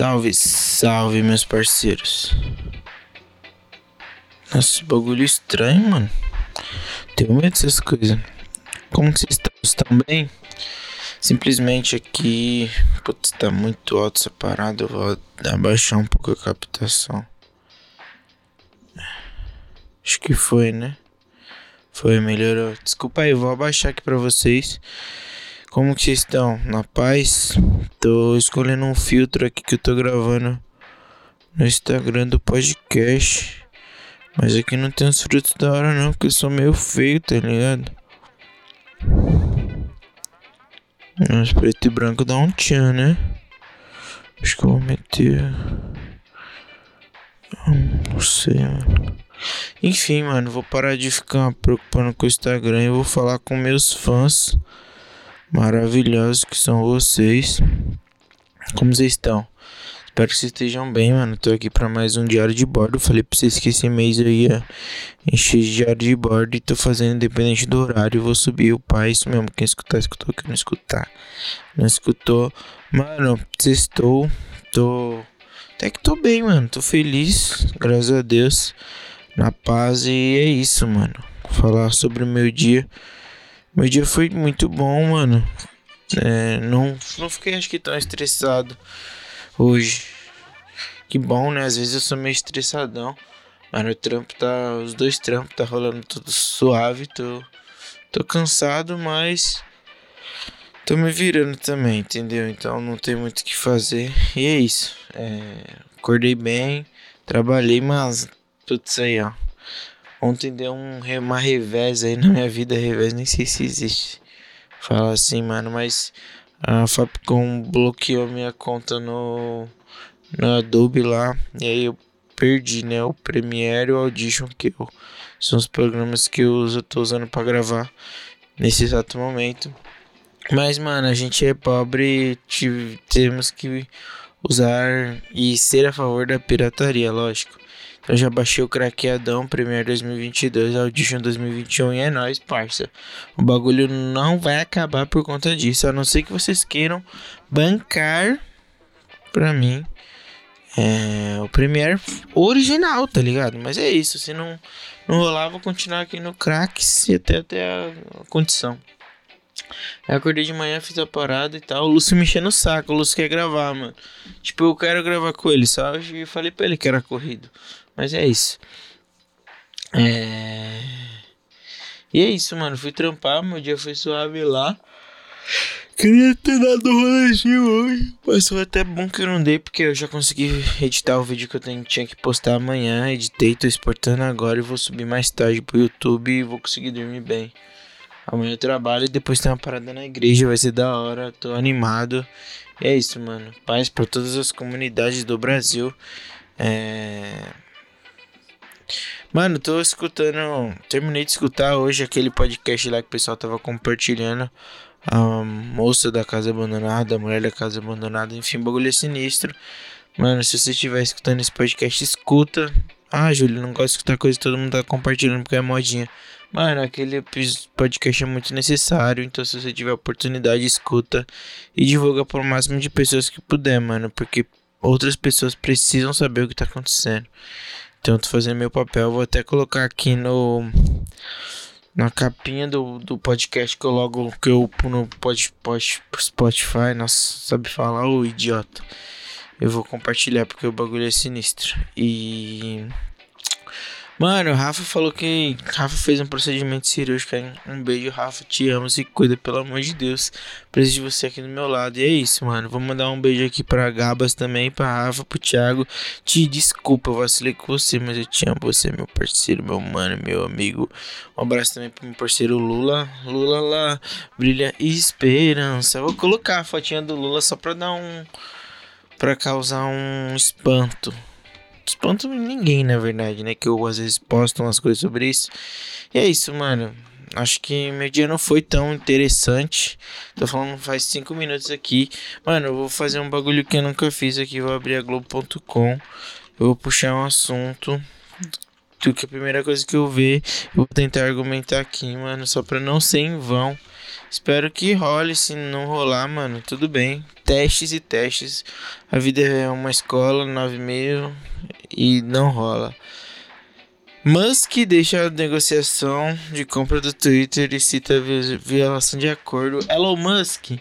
Salve, salve, meus parceiros. Nossa, esse bagulho estranho, mano. Tenho medo dessas coisas. Como que vocês estão? Estão bem? Simplesmente aqui. Putz, tá muito alto essa parada. Eu vou abaixar um pouco a captação. Acho que foi, né? Foi, melhorou. Desculpa aí, vou abaixar aqui pra vocês. Como que vocês estão? Na paz? Tô escolhendo um filtro aqui que eu tô gravando no Instagram do podcast. Mas aqui não tem os frutos da hora não, porque eu sou meio feio, tá ligado? Mas preto e branco dá um tchan, né? Acho que eu vou meter. Não sei, mano. Enfim, mano, vou parar de ficar preocupando com o Instagram e vou falar com meus fãs maravilhosos que são vocês. Como vocês estão? Espero que vocês estejam bem, mano. Tô aqui pra mais um diário de bordo. Falei pra vocês que esse mês eu ia encher de diário de bordo e tô fazendo independente do horário. Vou subir o pai, isso mesmo. Quem escutar, escutou. Quem não escutar, não escutou. Mano, sextou. Tô. Até que tô bem, mano. Tô feliz, graças a Deus. Na paz e é isso, mano. Falar sobre o meu dia. Meu dia foi muito bom, mano. É, não, não fiquei acho que tão estressado hoje. Que bom, né? Às vezes eu sou meio estressadão. Mas o trampo tá. Os dois trampos tá rolando tudo suave. Tô, tô cansado, mas. Tô me virando também, entendeu? Então não tem muito o que fazer. E é isso. É, acordei bem, trabalhei, mas. Tudo isso aí, ó. Ontem deu um, uma revés aí na minha vida. Revés, nem sei se existe. Fala assim, mano, mas a Fapcom bloqueou minha conta no, no Adobe lá. E aí eu perdi, né? O Premiere e o Audition, que eu, são os programas que eu uso, eu tô usando pra gravar nesse exato momento. Mas, mano, a gente é pobre e temos que usar e ser a favor da pirataria, lógico. Então já baixei o craqueadão Premiere 2022, Audition 2021 e é nóis, parça. O bagulho não vai acabar por conta disso, a não ser que vocês queiram bancar pra mim é, o Premiere original, tá ligado? Mas é isso, se não, não rolar, vou continuar aqui no Cracks e até, até a condição. Acordei de manhã, fiz a parada e tal. O Lúcio me enchendo o saco. O Lúcio quer gravar, mano. Tipo, eu quero gravar com ele, sabe? E falei pra ele que era corrido. Mas é isso. É. E é isso, mano. Fui trampar, meu dia foi suave lá. Queria ter dado um rolezinho hoje. Mas foi até bom que eu não dei, porque eu já consegui editar o vídeo que eu tenho- tinha que postar amanhã. Editei, tô exportando agora e vou subir mais tarde pro YouTube e vou conseguir dormir bem. Amanhã eu trabalho e depois tem uma parada na igreja, vai ser da hora, tô animado. E é isso, mano. Paz pra todas as comunidades do Brasil. É. Mano, tô escutando. Terminei de escutar hoje aquele podcast lá que o pessoal tava compartilhando. A moça da casa abandonada, a mulher da casa abandonada, enfim, bagulho é sinistro. Mano, se você estiver escutando esse podcast, escuta. Ah, Júlio, não gosto de escutar coisa que todo mundo tá compartilhando porque é modinha. Mano, aquele podcast é muito necessário, então se você tiver oportunidade, escuta e divulga para o máximo de pessoas que puder, mano, porque outras pessoas precisam saber o que tá acontecendo. Então tô fazendo meu papel, vou até colocar aqui no na capinha do, do podcast que eu logo que eu no pod, pod, Spotify, nossa, sabe falar o idiota. Eu vou compartilhar porque o bagulho é sinistro. E Mano, o Rafa falou que. Rafa fez um procedimento cirúrgico aí. Um beijo, Rafa. Te amo, se cuida, pelo amor de Deus. Preciso de você aqui do meu lado. E é isso, mano. Vou mandar um beijo aqui pra Gabas também, pra Rafa, pro Thiago. Te desculpa, eu vacilei com você, mas eu te amo. Você, meu parceiro, meu mano, meu amigo. Um abraço também pro meu parceiro Lula. Lula lá, brilha esperança. Vou colocar a fotinha do Lula só pra dar um. pra causar um espanto espanto ninguém, na verdade, né? Que eu às vezes posto umas coisas sobre isso. E é isso, mano. Acho que meu dia não foi tão interessante. Tô falando faz 5 minutos aqui. Mano, eu vou fazer um bagulho que eu nunca fiz aqui. Vou abrir a Globo.com. Eu vou puxar um assunto. Que a primeira coisa que eu ver, eu vou tentar argumentar aqui, mano. Só pra não ser em vão. Espero que role. Se não rolar, mano, tudo bem. Testes e testes. A vida é uma escola, 9,5 e não rola. Musk deixa a negociação de compra do Twitter e cita violação de acordo. Elon Musk.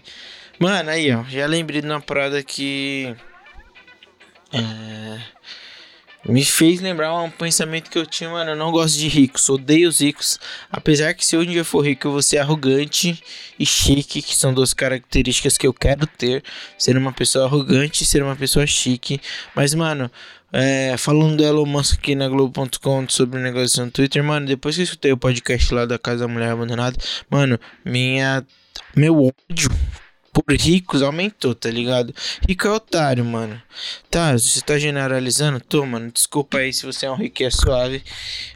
Mano, aí ó, já lembrei de uma parada que. É me fez lembrar um pensamento que eu tinha, mano. Eu não gosto de ricos, odeio os ricos. Apesar que se eu dia for rico, eu vou ser arrogante e chique, que são duas características que eu quero ter. Ser uma pessoa arrogante e ser uma pessoa chique. Mas, mano, é, falando do Elon Musk aqui na Globo.com sobre o negócio no Twitter, mano, depois que eu escutei o podcast lá da Casa da Mulher Abandonada, mano, minha. Meu ódio por ricos aumentou, tá ligado? Rico é otário, mano. Tá, você tá generalizando? Tô, mano. Desculpa aí se você é um rico e é suave.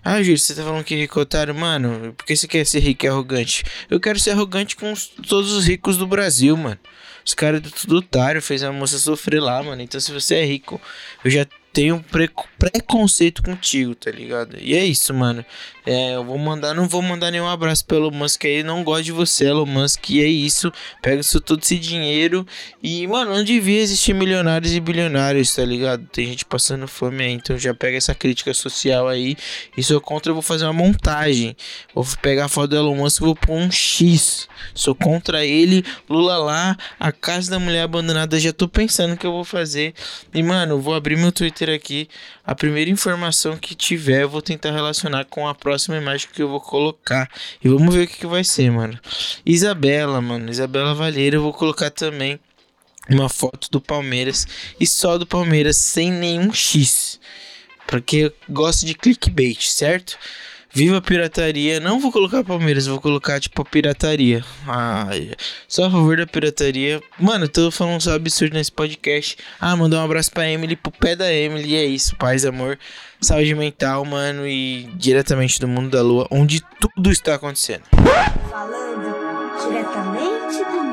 Ah, Júlio, você tá falando que rico é otário? Mano, por que você quer ser rico e arrogante? Eu quero ser arrogante com os, todos os ricos do Brasil, mano. Os caras do tudo otário, fez a moça sofrer lá, mano. Então se você é rico, eu já tenho pre preconceito contigo, tá ligado? E é isso, mano. É, eu vou mandar, não vou mandar nenhum abraço pelo Musk aí, não gosto de você, Elon Musk, e é isso. Pega isso todo esse dinheiro e, mano, não devia existir milionários e bilionários, tá ligado? Tem gente passando fome aí, então já pega essa crítica social aí. E sou contra, eu vou fazer uma montagem. Vou pegar a foto do Elon Musk e vou pôr um X. Sou contra ele, Lula lá, a casa da mulher abandonada, já tô pensando que eu vou fazer. E, mano, vou abrir meu Twitter aqui. A primeira informação que tiver, eu vou tentar relacionar com a próxima imagem que eu vou colocar. E vamos ver o que, que vai ser, mano. Isabela, mano. Isabela Valheira, eu vou colocar também uma foto do Palmeiras e só do Palmeiras sem nenhum X. Porque eu gosto de clickbait, certo? Viva a pirataria. Não vou colocar Palmeiras, vou colocar tipo a pirataria. Ah, só a favor da pirataria. Mano, tô falando só absurdo nesse podcast. Ah, mandar um abraço pra Emily, pro pé da Emily. É isso, paz, amor, saúde mental, mano. E diretamente do mundo da lua, onde tudo está acontecendo. Falando diretamente do